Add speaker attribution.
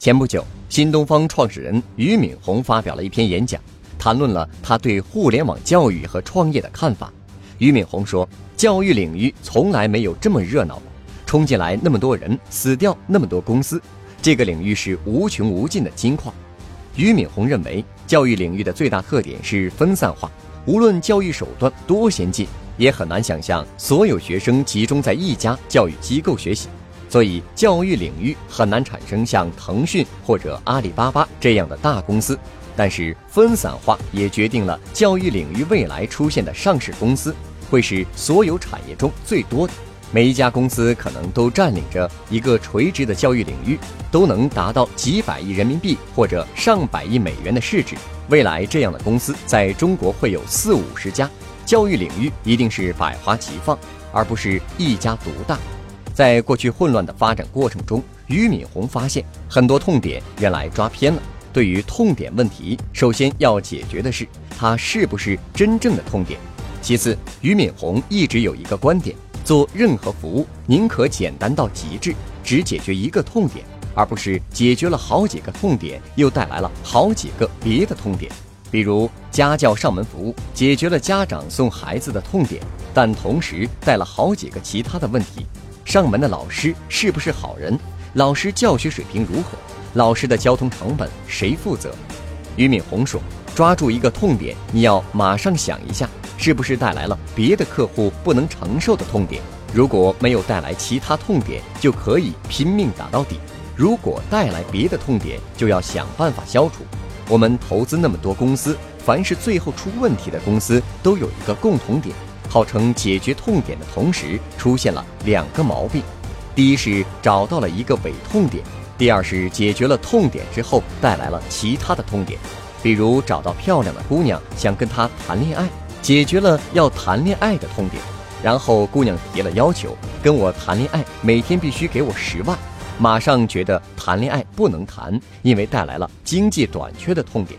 Speaker 1: 前不久，新东方创始人俞敏洪发表了一篇演讲，谈论了他对互联网教育和创业的看法。俞敏洪说：“教育领域从来没有这么热闹过，冲进来那么多人，死掉那么多公司，这个领域是无穷无尽的金矿。”俞敏洪认为，教育领域的最大特点是分散化，无论教育手段多先进，也很难想象所有学生集中在一家教育机构学习。所以，教育领域很难产生像腾讯或者阿里巴巴这样的大公司。但是，分散化也决定了教育领域未来出现的上市公司会是所有产业中最多的。每一家公司可能都占领着一个垂直的教育领域，都能达到几百亿人民币或者上百亿美元的市值。未来，这样的公司在中国会有四五十家。教育领域一定是百花齐放，而不是一家独大。在过去混乱的发展过程中，俞敏洪发现很多痛点原来抓偏了。对于痛点问题，首先要解决的是它是不是真正的痛点。其次，俞敏洪一直有一个观点：做任何服务，宁可简单到极致，只解决一个痛点，而不是解决了好几个痛点，又带来了好几个别的痛点。比如家教上门服务，解决了家长送孩子的痛点，但同时带了好几个其他的问题。上门的老师是不是好人？老师教学水平如何？老师的交通成本谁负责？俞敏洪说：“抓住一个痛点，你要马上想一下，是不是带来了别的客户不能承受的痛点？如果没有带来其他痛点，就可以拼命打到底；如果带来别的痛点，就要想办法消除。我们投资那么多公司，凡是最后出问题的公司，都有一个共同点。”号称解决痛点的同时，出现了两个毛病：第一是找到了一个伪痛点；第二是解决了痛点之后带来了其他的痛点，比如找到漂亮的姑娘想跟她谈恋爱，解决了要谈恋爱的痛点；然后姑娘提了要求，跟我谈恋爱每天必须给我十万，马上觉得谈恋爱不能谈，因为带来了经济短缺的痛点。